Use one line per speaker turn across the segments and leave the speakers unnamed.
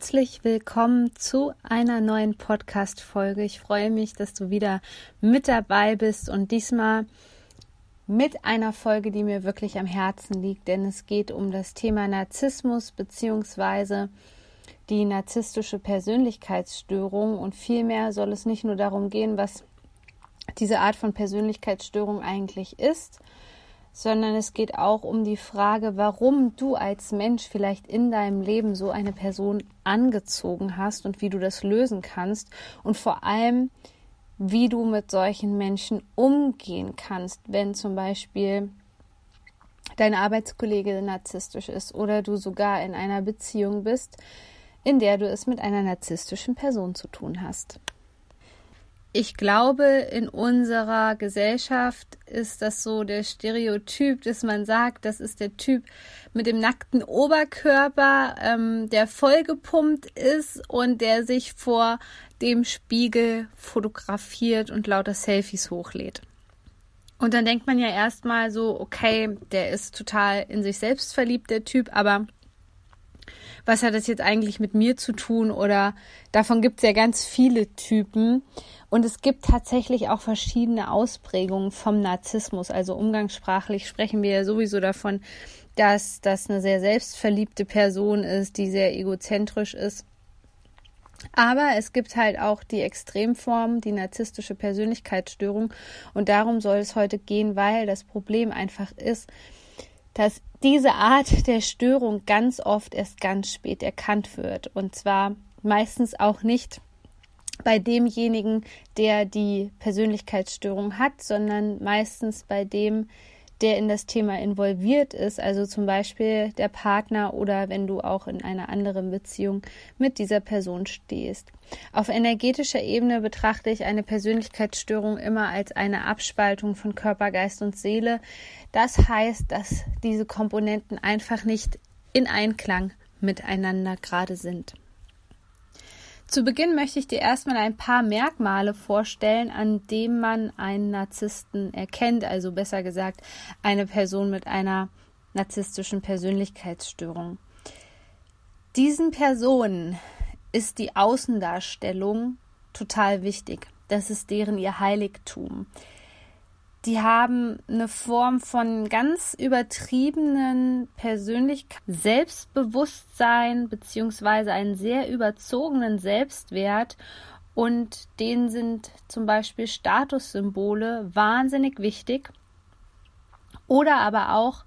Herzlich willkommen zu einer neuen Podcast-Folge. Ich freue mich, dass du wieder mit dabei bist und diesmal mit einer Folge, die mir wirklich am Herzen liegt, denn es geht um das Thema Narzissmus bzw. die narzisstische Persönlichkeitsstörung und vielmehr soll es nicht nur darum gehen, was diese Art von Persönlichkeitsstörung eigentlich ist, sondern es geht auch um die Frage, warum du als Mensch vielleicht in deinem Leben so eine Person angezogen hast und wie du das lösen kannst und vor allem, wie du mit solchen Menschen umgehen kannst, wenn zum Beispiel dein Arbeitskollege narzisstisch ist oder du sogar in einer Beziehung bist, in der du es mit einer narzisstischen Person zu tun hast ich glaube, in unserer Gesellschaft ist das so der Stereotyp, dass man sagt, das ist der Typ mit dem nackten Oberkörper, ähm, der vollgepumpt ist und der sich vor dem Spiegel fotografiert und lauter Selfies hochlädt. Und dann denkt man ja erstmal so, okay, der ist total in sich selbst verliebt, der Typ, aber was hat das jetzt eigentlich mit mir zu tun? Oder davon gibt es ja ganz viele Typen. Und es gibt tatsächlich auch verschiedene Ausprägungen vom Narzissmus. Also umgangssprachlich sprechen wir ja sowieso davon, dass das eine sehr selbstverliebte Person ist, die sehr egozentrisch ist. Aber es gibt halt auch die Extremform, die narzisstische Persönlichkeitsstörung. Und darum soll es heute gehen, weil das Problem einfach ist, dass diese Art der Störung ganz oft erst ganz spät erkannt wird. Und zwar meistens auch nicht bei demjenigen, der die Persönlichkeitsstörung hat, sondern meistens bei dem, der in das Thema involviert ist, also zum Beispiel der Partner oder wenn du auch in einer anderen Beziehung mit dieser Person stehst. Auf energetischer Ebene betrachte ich eine Persönlichkeitsstörung immer als eine Abspaltung von Körper, Geist und Seele. Das heißt, dass diese Komponenten einfach nicht in Einklang miteinander gerade sind. Zu Beginn möchte ich dir erstmal ein paar Merkmale vorstellen, an denen man einen Narzissten erkennt, also besser gesagt eine Person mit einer narzisstischen Persönlichkeitsstörung. Diesen Personen ist die Außendarstellung total wichtig. Das ist deren ihr Heiligtum die haben eine Form von ganz übertriebenen Persönlichkeit, Selbstbewusstsein beziehungsweise einen sehr überzogenen Selbstwert und denen sind zum Beispiel Statussymbole wahnsinnig wichtig oder aber auch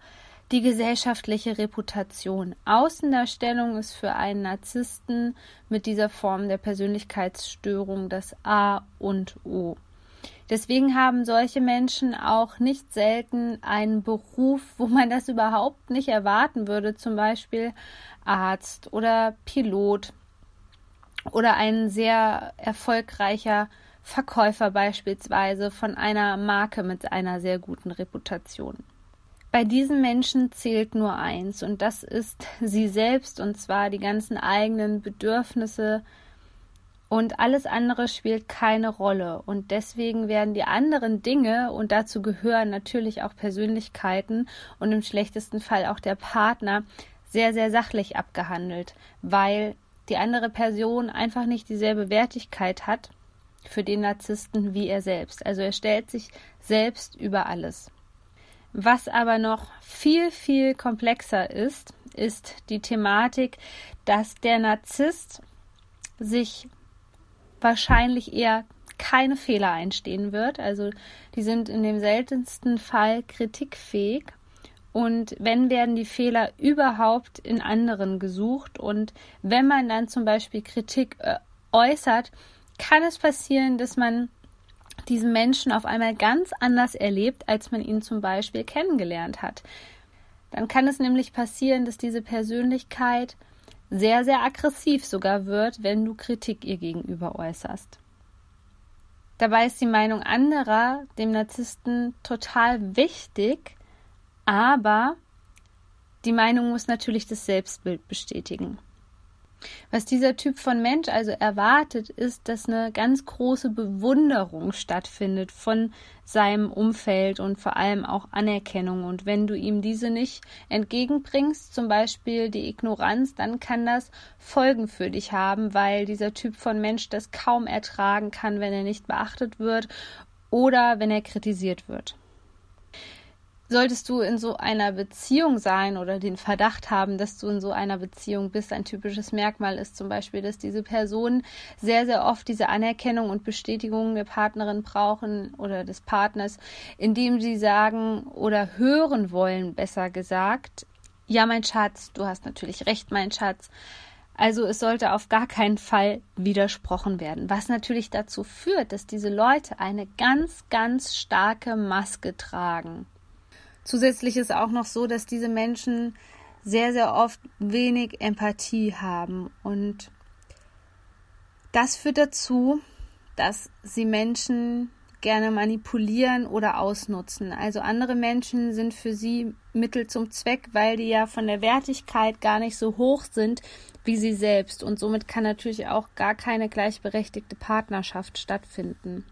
die gesellschaftliche Reputation. Außendarstellung ist für einen Narzissten mit dieser Form der Persönlichkeitsstörung das A und O. Deswegen haben solche Menschen auch nicht selten einen Beruf, wo man das überhaupt nicht erwarten würde, zum Beispiel Arzt oder Pilot oder ein sehr erfolgreicher Verkäufer beispielsweise von einer Marke mit einer sehr guten Reputation. Bei diesen Menschen zählt nur eins und das ist sie selbst und zwar die ganzen eigenen Bedürfnisse, und alles andere spielt keine Rolle. Und deswegen werden die anderen Dinge, und dazu gehören natürlich auch Persönlichkeiten und im schlechtesten Fall auch der Partner, sehr, sehr sachlich abgehandelt, weil die andere Person einfach nicht dieselbe Wertigkeit hat für den Narzissten wie er selbst. Also er stellt sich selbst über alles. Was aber noch viel, viel komplexer ist, ist die Thematik, dass der Narzisst sich wahrscheinlich eher keine Fehler einstehen wird. Also die sind in dem seltensten Fall kritikfähig. Und wenn werden die Fehler überhaupt in anderen gesucht. Und wenn man dann zum Beispiel Kritik äh, äußert, kann es passieren, dass man diesen Menschen auf einmal ganz anders erlebt, als man ihn zum Beispiel kennengelernt hat. Dann kann es nämlich passieren, dass diese Persönlichkeit sehr, sehr aggressiv sogar wird, wenn du Kritik ihr gegenüber äußerst. Dabei ist die Meinung anderer dem Narzissten total wichtig, aber die Meinung muss natürlich das Selbstbild bestätigen. Was dieser Typ von Mensch also erwartet, ist, dass eine ganz große Bewunderung stattfindet von seinem Umfeld und vor allem auch Anerkennung. Und wenn du ihm diese nicht entgegenbringst, zum Beispiel die Ignoranz, dann kann das Folgen für dich haben, weil dieser Typ von Mensch das kaum ertragen kann, wenn er nicht beachtet wird oder wenn er kritisiert wird. Solltest du in so einer Beziehung sein oder den Verdacht haben, dass du in so einer Beziehung bist, ein typisches Merkmal ist zum Beispiel, dass diese Personen sehr, sehr oft diese Anerkennung und Bestätigung der Partnerin brauchen oder des Partners, indem sie sagen oder hören wollen, besser gesagt, ja, mein Schatz, du hast natürlich recht, mein Schatz. Also es sollte auf gar keinen Fall widersprochen werden, was natürlich dazu führt, dass diese Leute eine ganz, ganz starke Maske tragen. Zusätzlich ist auch noch so, dass diese Menschen sehr, sehr oft wenig Empathie haben. Und das führt dazu, dass sie Menschen gerne manipulieren oder ausnutzen. Also andere Menschen sind für sie Mittel zum Zweck, weil die ja von der Wertigkeit gar nicht so hoch sind wie sie selbst. Und somit kann natürlich auch gar keine gleichberechtigte Partnerschaft stattfinden.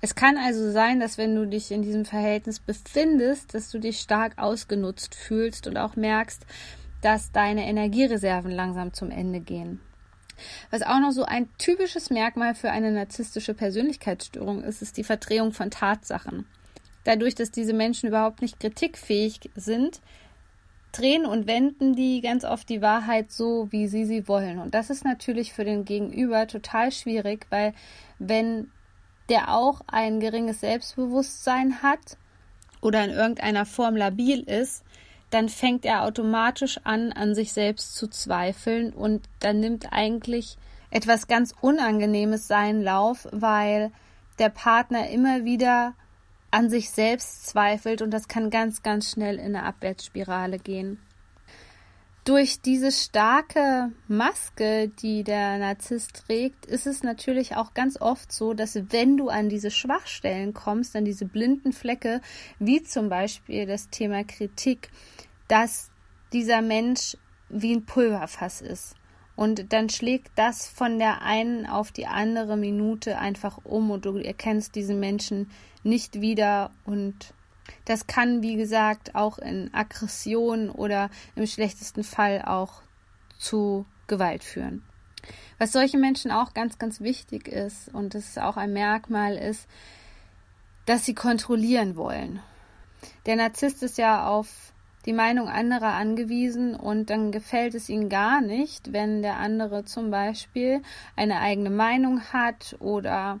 Es kann also sein, dass wenn du dich in diesem Verhältnis befindest, dass du dich stark ausgenutzt fühlst und auch merkst, dass deine Energiereserven langsam zum Ende gehen. Was auch noch so ein typisches Merkmal für eine narzisstische Persönlichkeitsstörung ist, ist die Verdrehung von Tatsachen. Dadurch, dass diese Menschen überhaupt nicht kritikfähig sind, drehen und wenden die ganz oft die Wahrheit so, wie sie sie wollen. Und das ist natürlich für den Gegenüber total schwierig, weil wenn der auch ein geringes Selbstbewusstsein hat oder in irgendeiner Form labil ist, dann fängt er automatisch an, an sich selbst zu zweifeln und dann nimmt eigentlich etwas ganz Unangenehmes seinen Lauf, weil der Partner immer wieder an sich selbst zweifelt und das kann ganz, ganz schnell in eine Abwärtsspirale gehen. Durch diese starke Maske, die der Narzisst trägt, ist es natürlich auch ganz oft so, dass wenn du an diese Schwachstellen kommst, an diese blinden Flecke, wie zum Beispiel das Thema Kritik, dass dieser Mensch wie ein Pulverfass ist. Und dann schlägt das von der einen auf die andere Minute einfach um und du erkennst diesen Menschen nicht wieder und das kann, wie gesagt, auch in Aggression oder im schlechtesten Fall auch zu Gewalt führen. Was solche Menschen auch ganz, ganz wichtig ist und das ist auch ein Merkmal ist, dass sie kontrollieren wollen. Der Narzisst ist ja auf die Meinung anderer angewiesen und dann gefällt es ihnen gar nicht, wenn der andere zum Beispiel eine eigene Meinung hat oder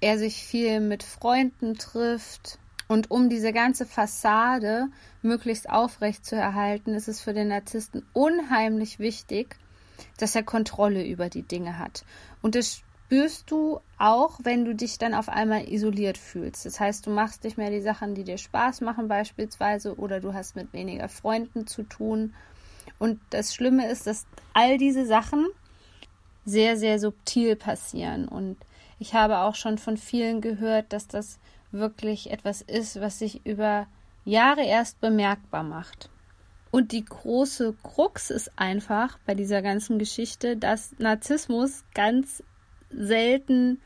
er sich viel mit Freunden trifft und um diese ganze Fassade möglichst aufrecht zu erhalten, ist es für den Narzissten unheimlich wichtig, dass er Kontrolle über die Dinge hat. Und das spürst du auch, wenn du dich dann auf einmal isoliert fühlst. Das heißt, du machst nicht mehr die Sachen, die dir Spaß machen beispielsweise, oder du hast mit weniger Freunden zu tun. Und das Schlimme ist, dass all diese Sachen sehr, sehr subtil passieren. Und ich habe auch schon von vielen gehört, dass das wirklich etwas ist, was sich über Jahre erst bemerkbar macht. Und die große Krux ist einfach bei dieser ganzen Geschichte, dass Narzissmus ganz selten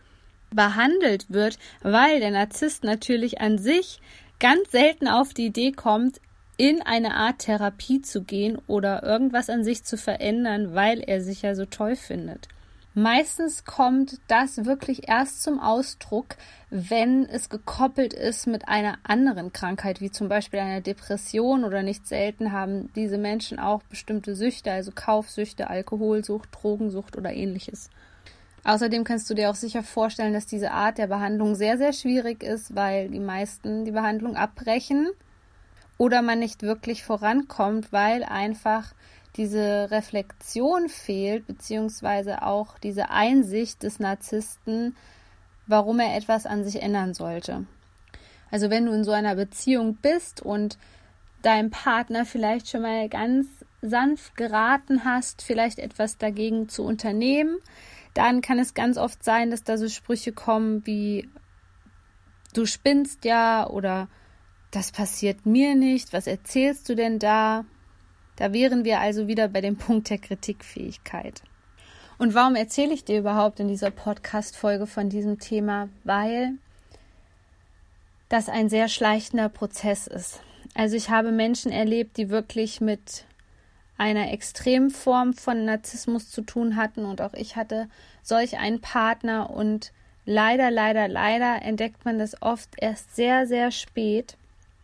behandelt wird, weil der Narzisst natürlich an sich ganz selten auf die Idee kommt, in eine Art Therapie zu gehen oder irgendwas an sich zu verändern, weil er sich ja so toll findet. Meistens kommt das wirklich erst zum Ausdruck, wenn es gekoppelt ist mit einer anderen Krankheit, wie zum Beispiel einer Depression oder nicht selten haben diese Menschen auch bestimmte Süchte, also Kaufsüchte, Alkoholsucht, Drogensucht oder ähnliches. Außerdem kannst du dir auch sicher vorstellen, dass diese Art der Behandlung sehr, sehr schwierig ist, weil die meisten die Behandlung abbrechen oder man nicht wirklich vorankommt, weil einfach diese Reflexion fehlt, beziehungsweise auch diese Einsicht des Narzissten, warum er etwas an sich ändern sollte. Also wenn du in so einer Beziehung bist und dein Partner vielleicht schon mal ganz sanft geraten hast, vielleicht etwas dagegen zu unternehmen, dann kann es ganz oft sein, dass da so Sprüche kommen wie du spinnst ja oder das passiert mir nicht, was erzählst du denn da? Da wären wir also wieder bei dem Punkt der Kritikfähigkeit. Und warum erzähle ich dir überhaupt in dieser Podcast-Folge von diesem Thema? Weil das ein sehr schleichender Prozess ist. Also ich habe Menschen erlebt, die wirklich mit einer extremen Form von Narzissmus zu tun hatten und auch ich hatte solch einen Partner und leider, leider, leider entdeckt man das oft erst sehr, sehr spät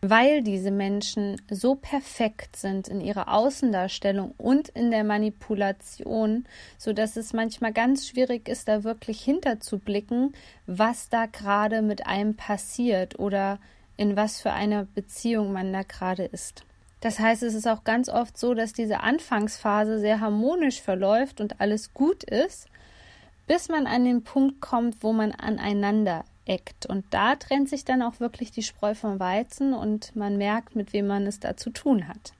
weil diese Menschen so perfekt sind in ihrer Außendarstellung und in der Manipulation, so dass es manchmal ganz schwierig ist, da wirklich hinterzublicken, was da gerade mit einem passiert oder in was für einer Beziehung man da gerade ist. Das heißt, es ist auch ganz oft so, dass diese Anfangsphase sehr harmonisch verläuft und alles gut ist, bis man an den Punkt kommt, wo man aneinander eckt. Und da trennt sich dann auch wirklich die Spreu vom Weizen und man merkt, mit wem man es da zu tun hat.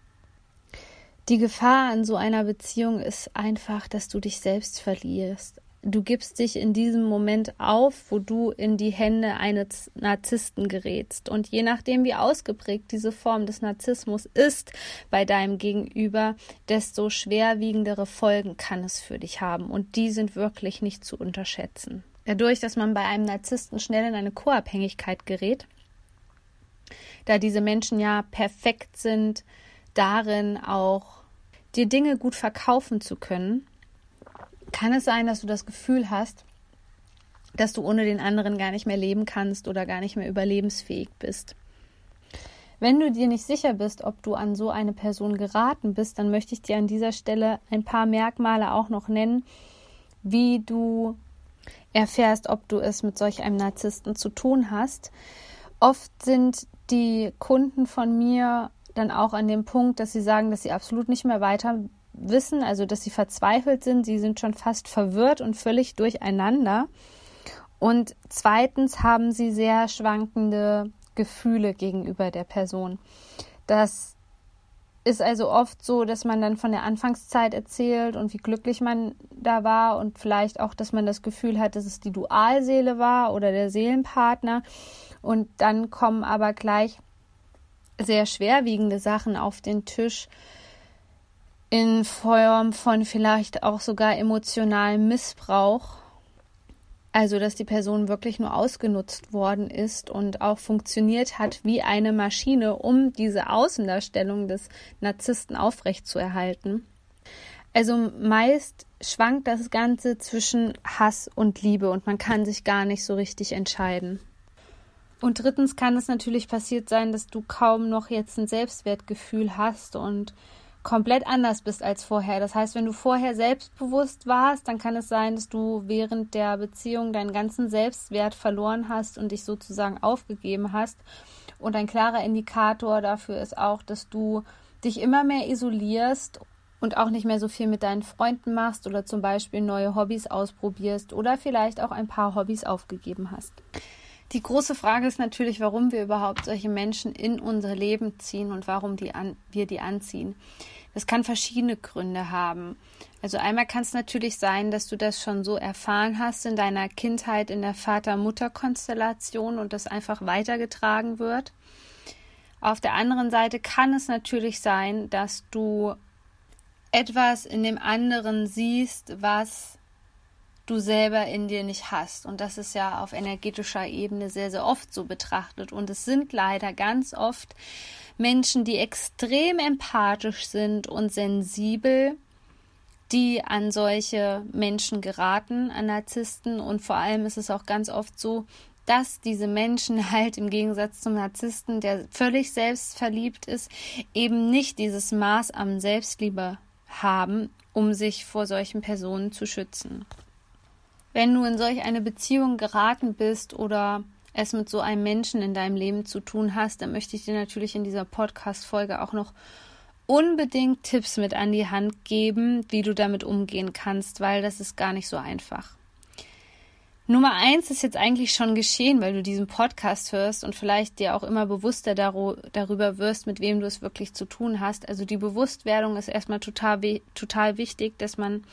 Die Gefahr an so einer Beziehung ist einfach, dass du dich selbst verlierst. Du gibst dich in diesem Moment auf, wo du in die Hände eines Narzissten gerätst. Und je nachdem, wie ausgeprägt diese Form des Narzissmus ist bei deinem Gegenüber, desto schwerwiegendere Folgen kann es für dich haben. Und die sind wirklich nicht zu unterschätzen dadurch, dass man bei einem Narzissten schnell in eine Co-Abhängigkeit gerät, da diese Menschen ja perfekt sind, darin auch dir Dinge gut verkaufen zu können, kann es sein, dass du das Gefühl hast, dass du ohne den anderen gar nicht mehr leben kannst oder gar nicht mehr überlebensfähig bist. Wenn du dir nicht sicher bist, ob du an so eine Person geraten bist, dann möchte ich dir an dieser Stelle ein paar Merkmale auch noch nennen, wie du erfährst, ob du es mit solch einem Narzissten zu tun hast. Oft sind die Kunden von mir dann auch an dem Punkt, dass sie sagen, dass sie absolut nicht mehr weiter wissen, also dass sie verzweifelt sind, sie sind schon fast verwirrt und völlig durcheinander. Und zweitens haben sie sehr schwankende Gefühle gegenüber der Person. Das ist also oft so, dass man dann von der Anfangszeit erzählt und wie glücklich man da war und vielleicht auch, dass man das Gefühl hat, dass es die Dualseele war oder der Seelenpartner. Und dann kommen aber gleich sehr schwerwiegende Sachen auf den Tisch in Form von vielleicht auch sogar emotionalem Missbrauch also, dass die Person wirklich nur ausgenutzt worden ist und auch funktioniert hat wie eine Maschine, um diese Außendarstellung des Narzissten aufrechtzuerhalten. Also meist schwankt das Ganze zwischen Hass und Liebe und man kann sich gar nicht so richtig entscheiden. Und drittens kann es natürlich passiert sein, dass du kaum noch jetzt ein Selbstwertgefühl hast und komplett anders bist als vorher. Das heißt, wenn du vorher selbstbewusst warst, dann kann es sein, dass du während der Beziehung deinen ganzen Selbstwert verloren hast und dich sozusagen aufgegeben hast. Und ein klarer Indikator dafür ist auch, dass du dich immer mehr isolierst und auch nicht mehr so viel mit deinen Freunden machst oder zum Beispiel neue Hobbys ausprobierst oder vielleicht auch ein paar Hobbys aufgegeben hast. Die große Frage ist natürlich, warum wir überhaupt solche Menschen in unser Leben ziehen und warum die an, wir die anziehen. Das kann verschiedene Gründe haben. Also einmal kann es natürlich sein, dass du das schon so erfahren hast in deiner Kindheit in der Vater-Mutter-Konstellation und das einfach weitergetragen wird. Auf der anderen Seite kann es natürlich sein, dass du etwas in dem anderen siehst, was du selber in dir nicht hast. Und das ist ja auf energetischer Ebene sehr, sehr oft so betrachtet. Und es sind leider ganz oft Menschen, die extrem empathisch sind und sensibel, die an solche Menschen geraten, an Narzissten. Und vor allem ist es auch ganz oft so, dass diese Menschen halt im Gegensatz zum Narzissten, der völlig selbstverliebt ist, eben nicht dieses Maß an Selbstliebe haben, um sich vor solchen Personen zu schützen. Wenn du in solch eine Beziehung geraten bist oder es mit so einem Menschen in deinem Leben zu tun hast, dann möchte ich dir natürlich in dieser Podcast-Folge auch noch unbedingt Tipps mit an die Hand geben, wie du damit umgehen kannst, weil das ist gar nicht so einfach. Nummer eins ist jetzt eigentlich schon geschehen, weil du diesen Podcast hörst und vielleicht dir auch immer bewusster darüber wirst, mit wem du es wirklich zu tun hast. Also die Bewusstwerdung ist erstmal total, total wichtig, dass man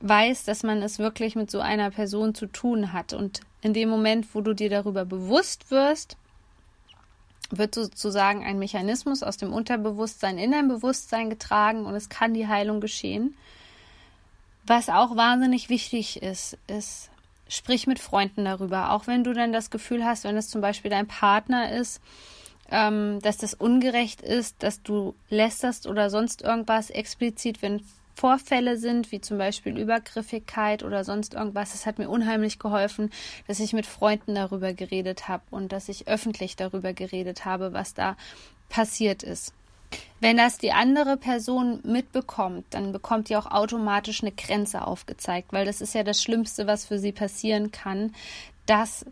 weiß, dass man es wirklich mit so einer Person zu tun hat. Und in dem Moment, wo du dir darüber bewusst wirst, wird sozusagen ein Mechanismus aus dem Unterbewusstsein in dein Bewusstsein getragen und es kann die Heilung geschehen. Was auch wahnsinnig wichtig ist, ist, sprich mit Freunden darüber. Auch wenn du dann das Gefühl hast, wenn es zum Beispiel dein Partner ist, ähm, dass das ungerecht ist, dass du lästerst oder sonst irgendwas explizit, wenn Vorfälle sind, wie zum Beispiel Übergriffigkeit oder sonst irgendwas. Es hat mir unheimlich geholfen, dass ich mit Freunden darüber geredet habe und dass ich öffentlich darüber geredet habe, was da passiert ist. Wenn das die andere Person mitbekommt, dann bekommt die auch automatisch eine Grenze aufgezeigt, weil das ist ja das Schlimmste, was für sie passieren kann, dass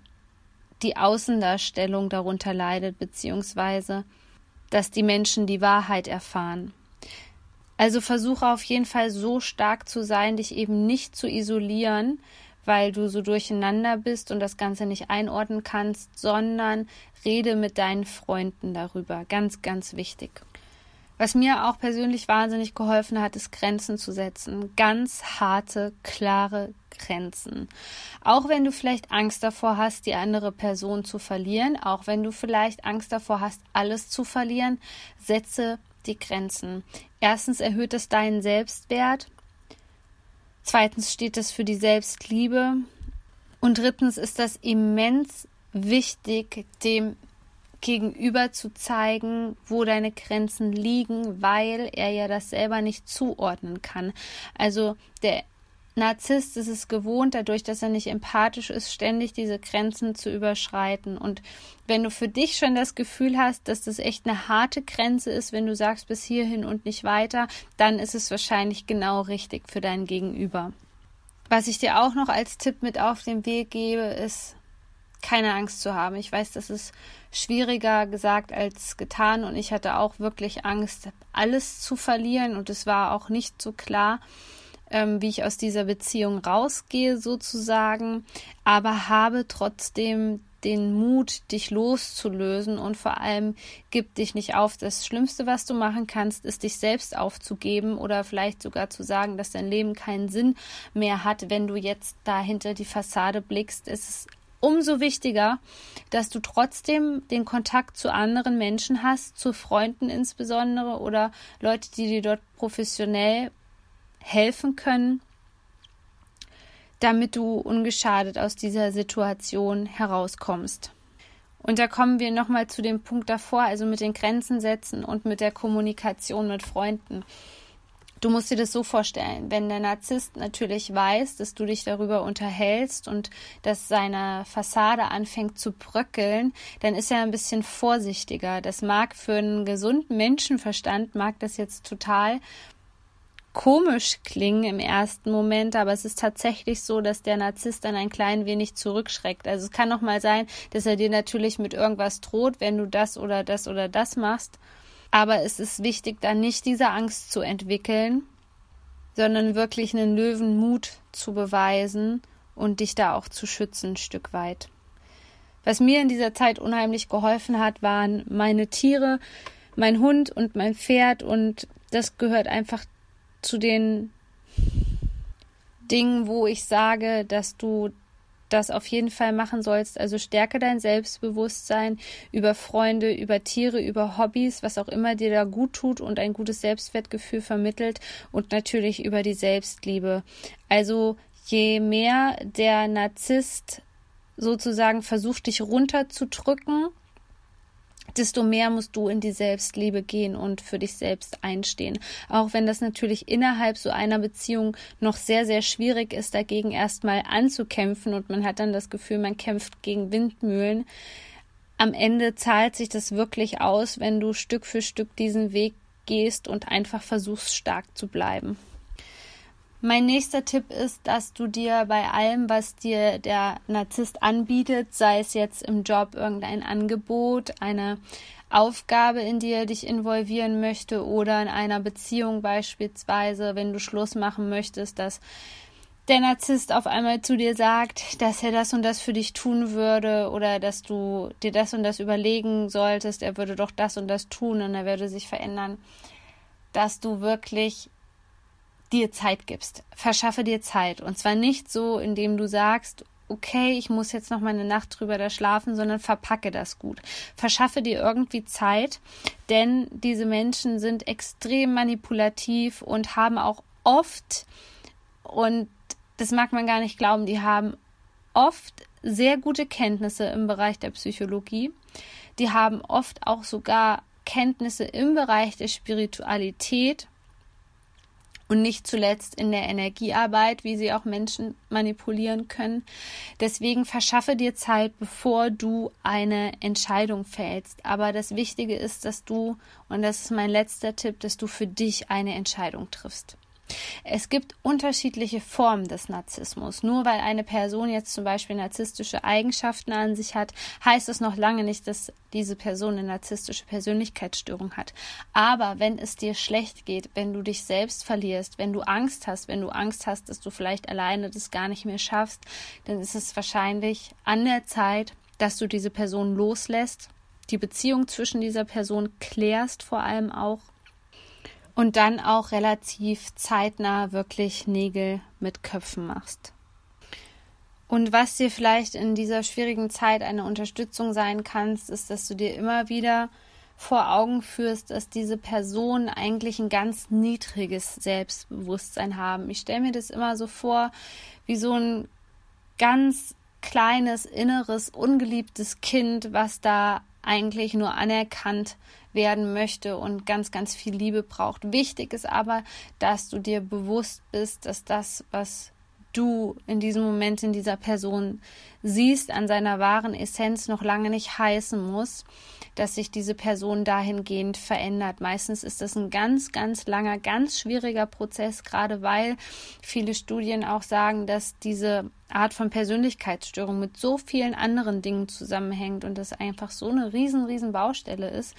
die Außendarstellung darunter leidet, beziehungsweise dass die Menschen die Wahrheit erfahren. Also versuche auf jeden Fall so stark zu sein, dich eben nicht zu isolieren, weil du so durcheinander bist und das Ganze nicht einordnen kannst, sondern rede mit deinen Freunden darüber. Ganz, ganz wichtig. Was mir auch persönlich wahnsinnig geholfen hat, ist Grenzen zu setzen. Ganz harte, klare Grenzen. Auch wenn du vielleicht Angst davor hast, die andere Person zu verlieren, auch wenn du vielleicht Angst davor hast, alles zu verlieren, setze die Grenzen. Erstens erhöht es deinen Selbstwert. Zweitens steht es für die Selbstliebe. Und drittens ist das immens wichtig, dem Gegenüber zu zeigen, wo deine Grenzen liegen, weil er ja das selber nicht zuordnen kann. Also der Narzisst ist es gewohnt, dadurch, dass er nicht empathisch ist, ständig diese Grenzen zu überschreiten. Und wenn du für dich schon das Gefühl hast, dass das echt eine harte Grenze ist, wenn du sagst bis hierhin und nicht weiter, dann ist es wahrscheinlich genau richtig für dein Gegenüber. Was ich dir auch noch als Tipp mit auf den Weg gebe, ist, keine Angst zu haben. Ich weiß, das ist schwieriger gesagt als getan und ich hatte auch wirklich Angst, alles zu verlieren und es war auch nicht so klar ähm, wie ich aus dieser Beziehung rausgehe, sozusagen, aber habe trotzdem den Mut, dich loszulösen und vor allem gib dich nicht auf. Das Schlimmste, was du machen kannst, ist dich selbst aufzugeben oder vielleicht sogar zu sagen, dass dein Leben keinen Sinn mehr hat, wenn du jetzt da hinter die Fassade blickst. Es ist umso wichtiger, dass du trotzdem den Kontakt zu anderen Menschen hast, zu Freunden insbesondere oder Leute, die dir dort professionell helfen können, damit du ungeschadet aus dieser Situation herauskommst. Und da kommen wir nochmal zu dem Punkt davor, also mit den Grenzen setzen und mit der Kommunikation mit Freunden. Du musst dir das so vorstellen, wenn der Narzisst natürlich weiß, dass du dich darüber unterhältst und dass seine Fassade anfängt zu bröckeln, dann ist er ein bisschen vorsichtiger. Das mag für einen gesunden Menschenverstand, mag das jetzt total komisch klingen im ersten Moment, aber es ist tatsächlich so, dass der Narzisst dann ein klein wenig zurückschreckt. Also es kann auch mal sein, dass er dir natürlich mit irgendwas droht, wenn du das oder das oder das machst. Aber es ist wichtig, dann nicht diese Angst zu entwickeln, sondern wirklich einen Löwenmut zu beweisen und dich da auch zu schützen, ein Stück weit. Was mir in dieser Zeit unheimlich geholfen hat, waren meine Tiere, mein Hund und mein Pferd und das gehört einfach zu den Dingen, wo ich sage, dass du das auf jeden Fall machen sollst. Also stärke dein Selbstbewusstsein über Freunde, über Tiere, über Hobbys, was auch immer dir da gut tut und ein gutes Selbstwertgefühl vermittelt und natürlich über die Selbstliebe. Also je mehr der Narzisst sozusagen versucht, dich runterzudrücken, desto mehr musst du in die Selbstliebe gehen und für dich selbst einstehen. Auch wenn das natürlich innerhalb so einer Beziehung noch sehr, sehr schwierig ist, dagegen erstmal anzukämpfen und man hat dann das Gefühl, man kämpft gegen Windmühlen. Am Ende zahlt sich das wirklich aus, wenn du Stück für Stück diesen Weg gehst und einfach versuchst, stark zu bleiben. Mein nächster Tipp ist, dass du dir bei allem, was dir der Narzisst anbietet, sei es jetzt im Job irgendein Angebot, eine Aufgabe, in die er dich involvieren möchte oder in einer Beziehung beispielsweise, wenn du Schluss machen möchtest, dass der Narzisst auf einmal zu dir sagt, dass er das und das für dich tun würde oder dass du dir das und das überlegen solltest, er würde doch das und das tun und er würde sich verändern, dass du wirklich dir Zeit gibst. Verschaffe dir Zeit. Und zwar nicht so, indem du sagst, okay, ich muss jetzt noch mal eine Nacht drüber da schlafen, sondern verpacke das gut. Verschaffe dir irgendwie Zeit, denn diese Menschen sind extrem manipulativ und haben auch oft, und das mag man gar nicht glauben, die haben oft sehr gute Kenntnisse im Bereich der Psychologie. Die haben oft auch sogar Kenntnisse im Bereich der Spiritualität und nicht zuletzt in der Energiearbeit, wie sie auch Menschen manipulieren können. Deswegen verschaffe dir Zeit, bevor du eine Entscheidung fällst. Aber das Wichtige ist, dass du, und das ist mein letzter Tipp, dass du für dich eine Entscheidung triffst. Es gibt unterschiedliche Formen des Narzissmus. Nur weil eine Person jetzt zum Beispiel narzisstische Eigenschaften an sich hat, heißt es noch lange nicht, dass diese Person eine narzisstische Persönlichkeitsstörung hat. Aber wenn es dir schlecht geht, wenn du dich selbst verlierst, wenn du Angst hast, wenn du Angst hast, dass du vielleicht alleine das gar nicht mehr schaffst, dann ist es wahrscheinlich an der Zeit, dass du diese Person loslässt, die Beziehung zwischen dieser Person klärst vor allem auch und dann auch relativ zeitnah wirklich Nägel mit Köpfen machst. Und was dir vielleicht in dieser schwierigen Zeit eine Unterstützung sein kannst, ist, dass du dir immer wieder vor Augen führst, dass diese Personen eigentlich ein ganz niedriges Selbstbewusstsein haben. Ich stelle mir das immer so vor, wie so ein ganz kleines, inneres, ungeliebtes Kind, was da eigentlich nur anerkannt werden möchte und ganz, ganz viel Liebe braucht. Wichtig ist aber, dass du dir bewusst bist, dass das, was du in diesem Moment in dieser Person siehst, an seiner wahren Essenz noch lange nicht heißen muss, dass sich diese Person dahingehend verändert. Meistens ist das ein ganz, ganz langer, ganz schwieriger Prozess, gerade weil viele Studien auch sagen, dass diese Art von Persönlichkeitsstörung mit so vielen anderen Dingen zusammenhängt und das einfach so eine riesen, riesen Baustelle ist,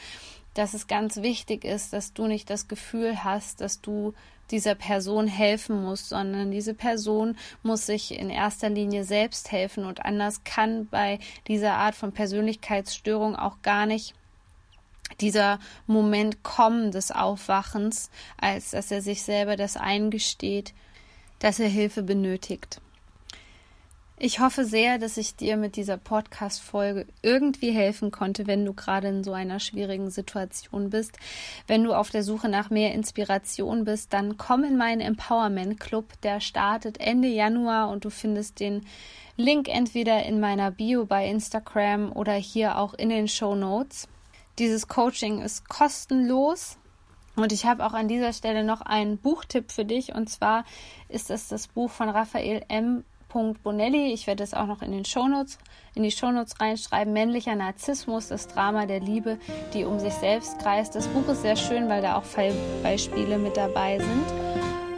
dass es ganz wichtig ist, dass du nicht das Gefühl hast, dass du dieser Person helfen musst, sondern diese Person muss sich in erster Linie selbst helfen und anders kann bei dieser Art von Persönlichkeitsstörung auch gar nicht dieser Moment kommen des Aufwachens, als dass er sich selber das eingesteht, dass er Hilfe benötigt. Ich hoffe sehr, dass ich dir mit dieser Podcast-Folge irgendwie helfen konnte, wenn du gerade in so einer schwierigen Situation bist. Wenn du auf der Suche nach mehr Inspiration bist, dann komm in meinen Empowerment Club. Der startet Ende Januar und du findest den Link entweder in meiner Bio bei Instagram oder hier auch in den Show Notes. Dieses Coaching ist kostenlos. Und ich habe auch an dieser Stelle noch einen Buchtipp für dich. Und zwar ist es das Buch von Raphael M. Bonelli. Ich werde es auch noch in den Shownotes, in die Shownotes reinschreiben. Männlicher Narzissmus, das Drama der Liebe, die um sich selbst kreist. Das Buch ist sehr schön, weil da auch Fallbeispiele mit dabei sind.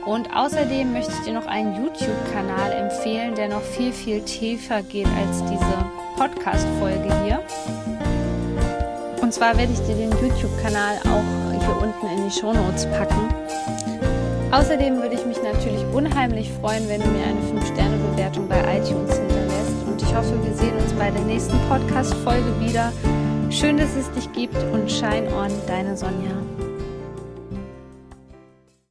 Und außerdem möchte ich dir noch einen YouTube-Kanal empfehlen, der noch viel, viel tiefer geht als diese Podcast-Folge hier. Und zwar werde ich dir den YouTube-Kanal auch hier unten in die Shownotes packen. Außerdem würde ich mich natürlich unheimlich freuen, wenn du mir eine 5-Sterne-Bewertung bei iTunes hinterlässt. Und ich hoffe, wir sehen uns bei der nächsten Podcast-Folge wieder. Schön, dass es dich gibt und Shine On, deine Sonja.